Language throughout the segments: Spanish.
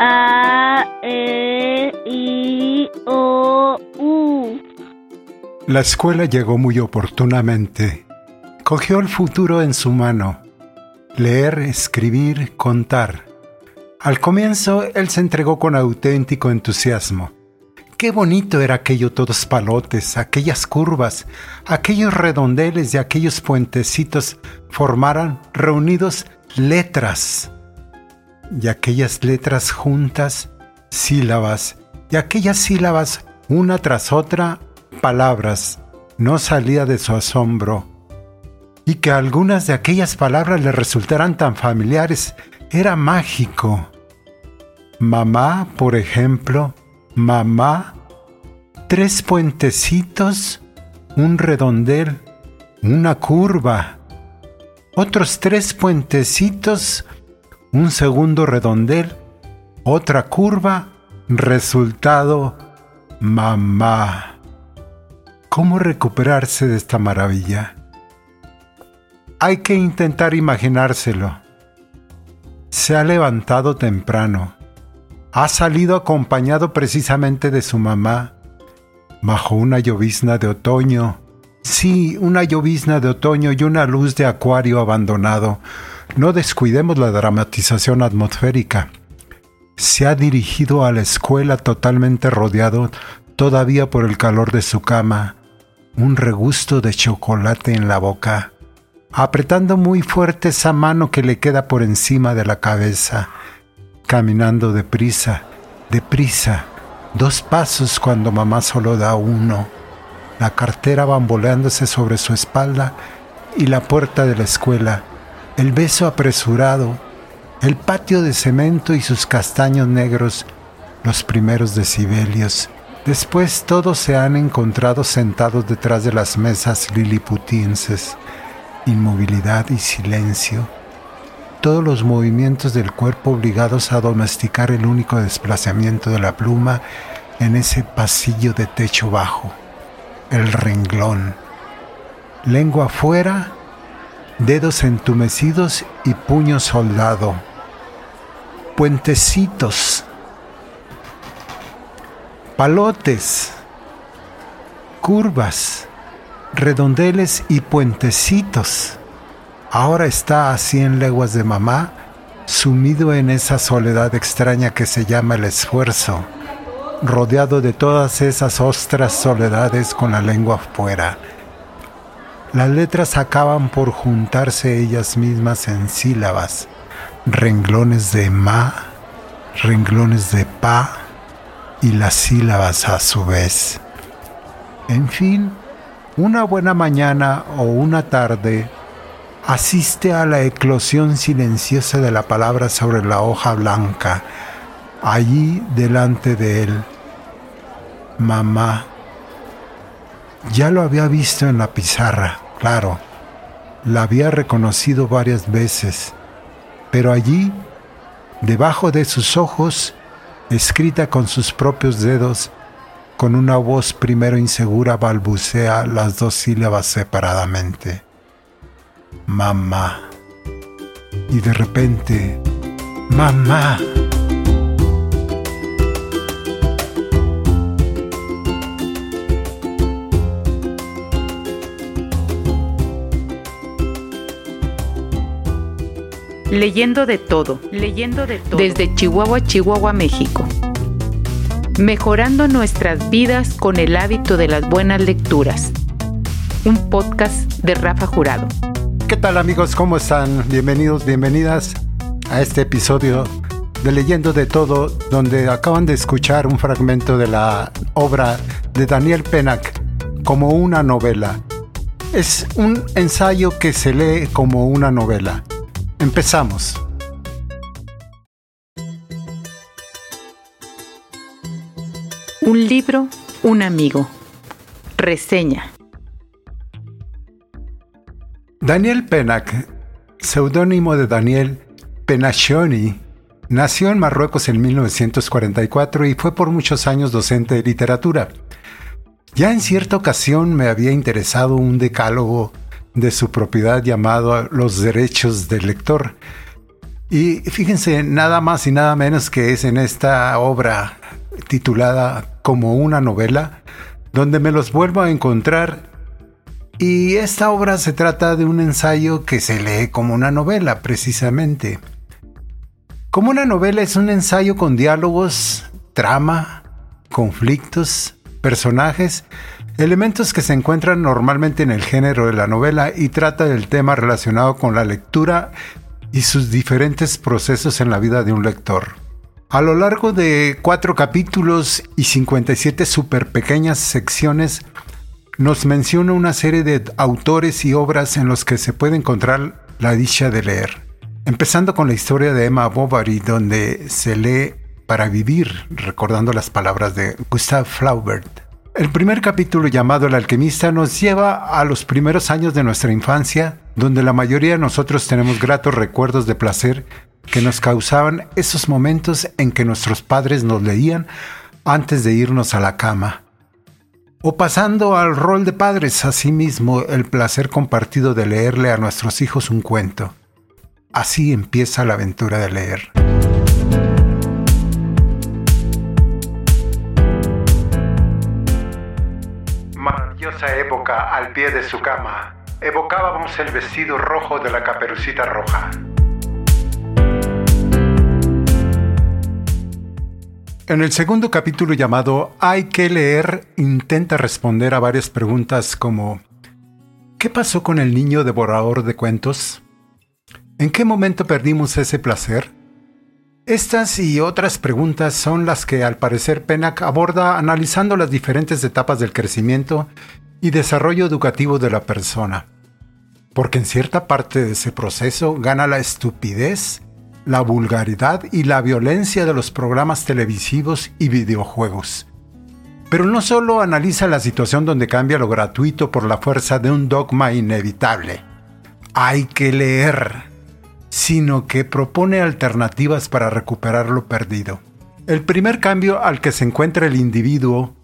A, E, I, O, U. La escuela llegó muy oportunamente. Cogió el futuro en su mano. Leer, escribir, contar. Al comienzo, él se entregó con auténtico entusiasmo. Qué bonito era aquello todos palotes, aquellas curvas, aquellos redondeles y aquellos puentecitos formaran reunidos letras. Y aquellas letras juntas, sílabas, y aquellas sílabas una tras otra, palabras. No salía de su asombro. Y que algunas de aquellas palabras le resultaran tan familiares era mágico. Mamá, por ejemplo, mamá, tres puentecitos, un redondel, una curva, otros tres puentecitos, un segundo redondel, otra curva, resultado, mamá. ¿Cómo recuperarse de esta maravilla? Hay que intentar imaginárselo. Se ha levantado temprano ha salido acompañado precisamente de su mamá, bajo una llovizna de otoño. Sí, una llovizna de otoño y una luz de acuario abandonado. No descuidemos la dramatización atmosférica. Se ha dirigido a la escuela totalmente rodeado todavía por el calor de su cama, un regusto de chocolate en la boca, apretando muy fuerte esa mano que le queda por encima de la cabeza caminando deprisa, deprisa, dos pasos cuando mamá solo da uno, la cartera bamboleándose sobre su espalda y la puerta de la escuela, el beso apresurado, el patio de cemento y sus castaños negros, los primeros decibelios. Después todos se han encontrado sentados detrás de las mesas liliputenses, inmovilidad y silencio todos los movimientos del cuerpo obligados a domesticar el único desplazamiento de la pluma en ese pasillo de techo bajo, el renglón. Lengua afuera, dedos entumecidos y puño soldado. Puentecitos, palotes, curvas, redondeles y puentecitos ahora está a cien leguas de mamá, sumido en esa soledad extraña que se llama el esfuerzo, rodeado de todas esas ostras soledades con la lengua afuera. Las letras acaban por juntarse ellas mismas en sílabas, renglones de ma, renglones de pa y las sílabas a su vez. En fin, una buena mañana o una tarde asiste a la eclosión silenciosa de la palabra sobre la hoja blanca, allí delante de él. Mamá. Ya lo había visto en la pizarra, claro. La había reconocido varias veces, pero allí, debajo de sus ojos, escrita con sus propios dedos, con una voz primero insegura balbucea las dos sílabas separadamente mamá. Y de repente, mamá. Leyendo de todo, leyendo de todo. Desde Chihuahua, Chihuahua, México. Mejorando nuestras vidas con el hábito de las buenas lecturas. Un podcast de Rafa Jurado. ¿Qué tal amigos? ¿Cómo están? Bienvenidos, bienvenidas a este episodio de Leyendo de Todo, donde acaban de escuchar un fragmento de la obra de Daniel Penac como una novela. Es un ensayo que se lee como una novela. Empezamos. Un libro, un amigo. Reseña. Daniel Penac, seudónimo de Daniel Penaccioni, nació en Marruecos en 1944 y fue por muchos años docente de literatura. Ya en cierta ocasión me había interesado un decálogo de su propiedad llamado Los Derechos del Lector, Y fíjense, nada más y nada menos que es en esta obra titulada como una novela, donde me los vuelvo a encontrar. Y esta obra se trata de un ensayo que se lee como una novela, precisamente. Como una novela es un ensayo con diálogos, trama, conflictos, personajes, elementos que se encuentran normalmente en el género de la novela y trata del tema relacionado con la lectura y sus diferentes procesos en la vida de un lector. A lo largo de cuatro capítulos y 57 super pequeñas secciones, nos menciona una serie de autores y obras en los que se puede encontrar la dicha de leer. Empezando con la historia de Emma Bovary, donde se lee para vivir, recordando las palabras de Gustave Flaubert. El primer capítulo llamado El alquimista nos lleva a los primeros años de nuestra infancia, donde la mayoría de nosotros tenemos gratos recuerdos de placer que nos causaban esos momentos en que nuestros padres nos leían antes de irnos a la cama. O pasando al rol de padres, asimismo el placer compartido de leerle a nuestros hijos un cuento. Así empieza la aventura de leer. Maravillosa época al pie de su cama. Evocábamos el vestido rojo de la caperucita roja. En el segundo capítulo llamado Hay que leer, intenta responder a varias preguntas como ¿Qué pasó con el niño devorador de cuentos? ¿En qué momento perdimos ese placer? Estas y otras preguntas son las que al parecer Penac aborda analizando las diferentes etapas del crecimiento y desarrollo educativo de la persona. Porque en cierta parte de ese proceso gana la estupidez la vulgaridad y la violencia de los programas televisivos y videojuegos. Pero no solo analiza la situación donde cambia lo gratuito por la fuerza de un dogma inevitable. Hay que leer, sino que propone alternativas para recuperar lo perdido. El primer cambio al que se encuentra el individuo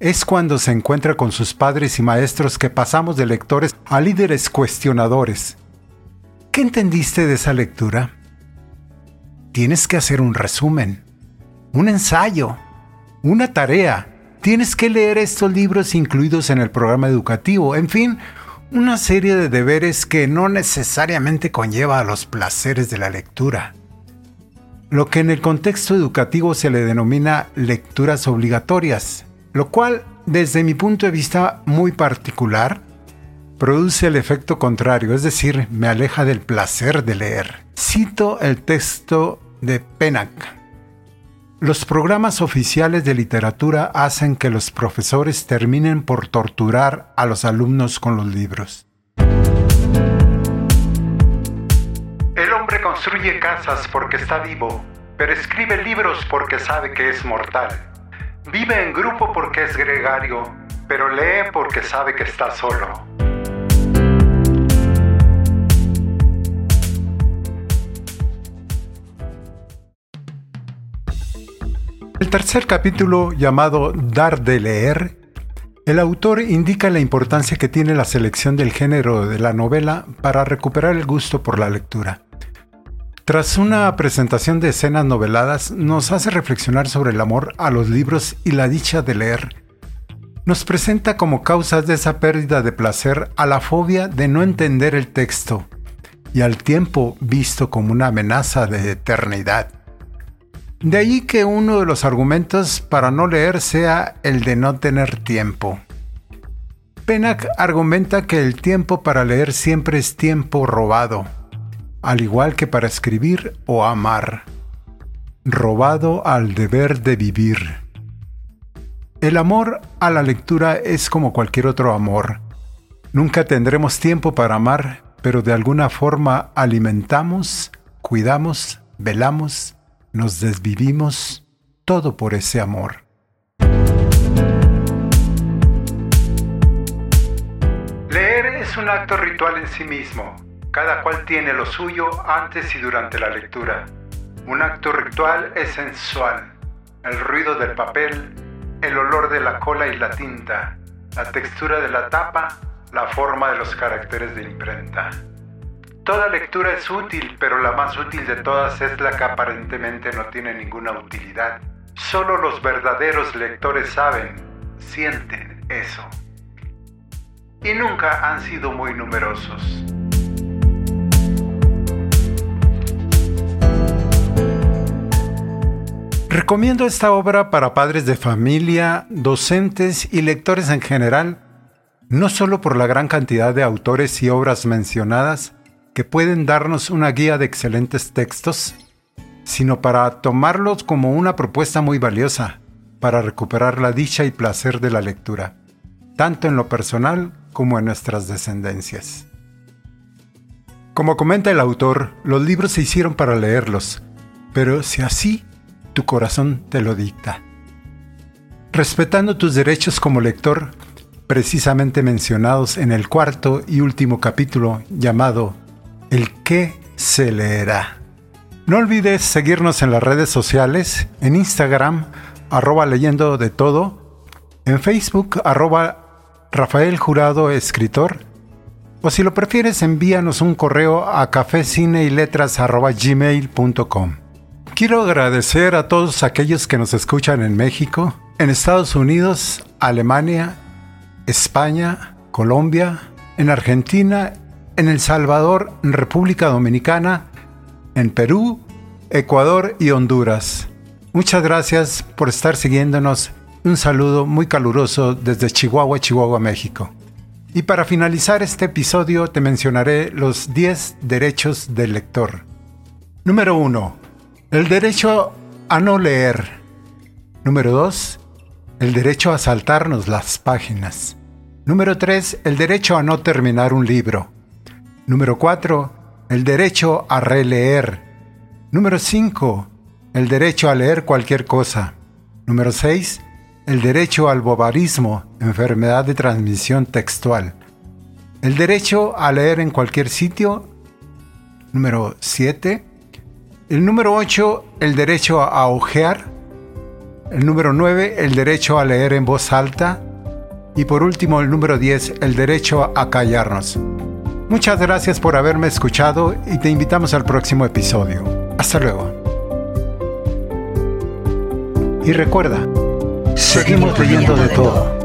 es cuando se encuentra con sus padres y maestros que pasamos de lectores a líderes cuestionadores. ¿Qué entendiste de esa lectura? tienes que hacer un resumen, un ensayo, una tarea. Tienes que leer estos libros incluidos en el programa educativo. En fin, una serie de deberes que no necesariamente conlleva a los placeres de la lectura. Lo que en el contexto educativo se le denomina lecturas obligatorias, lo cual, desde mi punto de vista muy particular, produce el efecto contrario, es decir, me aleja del placer de leer. Cito el texto de Penac. Los programas oficiales de literatura hacen que los profesores terminen por torturar a los alumnos con los libros. El hombre construye casas porque está vivo, pero escribe libros porque sabe que es mortal. Vive en grupo porque es gregario, pero lee porque sabe que está solo. El tercer capítulo, llamado Dar de leer, el autor indica la importancia que tiene la selección del género de la novela para recuperar el gusto por la lectura. Tras una presentación de escenas noveladas, nos hace reflexionar sobre el amor a los libros y la dicha de leer. Nos presenta como causas de esa pérdida de placer a la fobia de no entender el texto y al tiempo visto como una amenaza de eternidad. De ahí que uno de los argumentos para no leer sea el de no tener tiempo. Penac argumenta que el tiempo para leer siempre es tiempo robado, al igual que para escribir o amar, robado al deber de vivir. El amor a la lectura es como cualquier otro amor. Nunca tendremos tiempo para amar, pero de alguna forma alimentamos, cuidamos, velamos nos desvivimos todo por ese amor. Leer es un acto ritual en sí mismo. Cada cual tiene lo suyo antes y durante la lectura. Un acto ritual es sensual. El ruido del papel, el olor de la cola y la tinta, la textura de la tapa, la forma de los caracteres de imprenta. Toda lectura es útil, pero la más útil de todas es la que aparentemente no tiene ninguna utilidad. Solo los verdaderos lectores saben, sienten eso. Y nunca han sido muy numerosos. Recomiendo esta obra para padres de familia, docentes y lectores en general, no solo por la gran cantidad de autores y obras mencionadas que pueden darnos una guía de excelentes textos, sino para tomarlos como una propuesta muy valiosa para recuperar la dicha y placer de la lectura, tanto en lo personal como en nuestras descendencias. Como comenta el autor, los libros se hicieron para leerlos, pero si así tu corazón te lo dicta. Respetando tus derechos como lector, precisamente mencionados en el cuarto y último capítulo llamado El qué se leerá. No olvides seguirnos en las redes sociales, en Instagram, arroba leyendo de todo, en Facebook, arroba Rafael Jurado Escritor, o si lo prefieres envíanos un correo a gmail.com Quiero agradecer a todos aquellos que nos escuchan en México, en Estados Unidos, Alemania, España, Colombia, en Argentina, en El Salvador, en República Dominicana, en Perú, Ecuador y Honduras. Muchas gracias por estar siguiéndonos. Un saludo muy caluroso desde Chihuahua, Chihuahua, México. Y para finalizar este episodio te mencionaré los 10 derechos del lector. Número 1 el derecho a no leer. Número 2. El derecho a saltarnos las páginas. Número 3. El derecho a no terminar un libro. Número 4. El derecho a releer. Número 5. El derecho a leer cualquier cosa. Número 6. El derecho al bobarismo, enfermedad de transmisión textual. El derecho a leer en cualquier sitio. Número 7 el número 8, el derecho a ojear. El número 9, el derecho a leer en voz alta. Y por último, el número 10, el derecho a callarnos. Muchas gracias por haberme escuchado y te invitamos al próximo episodio. Hasta luego. Y recuerda, seguimos leyendo de todo.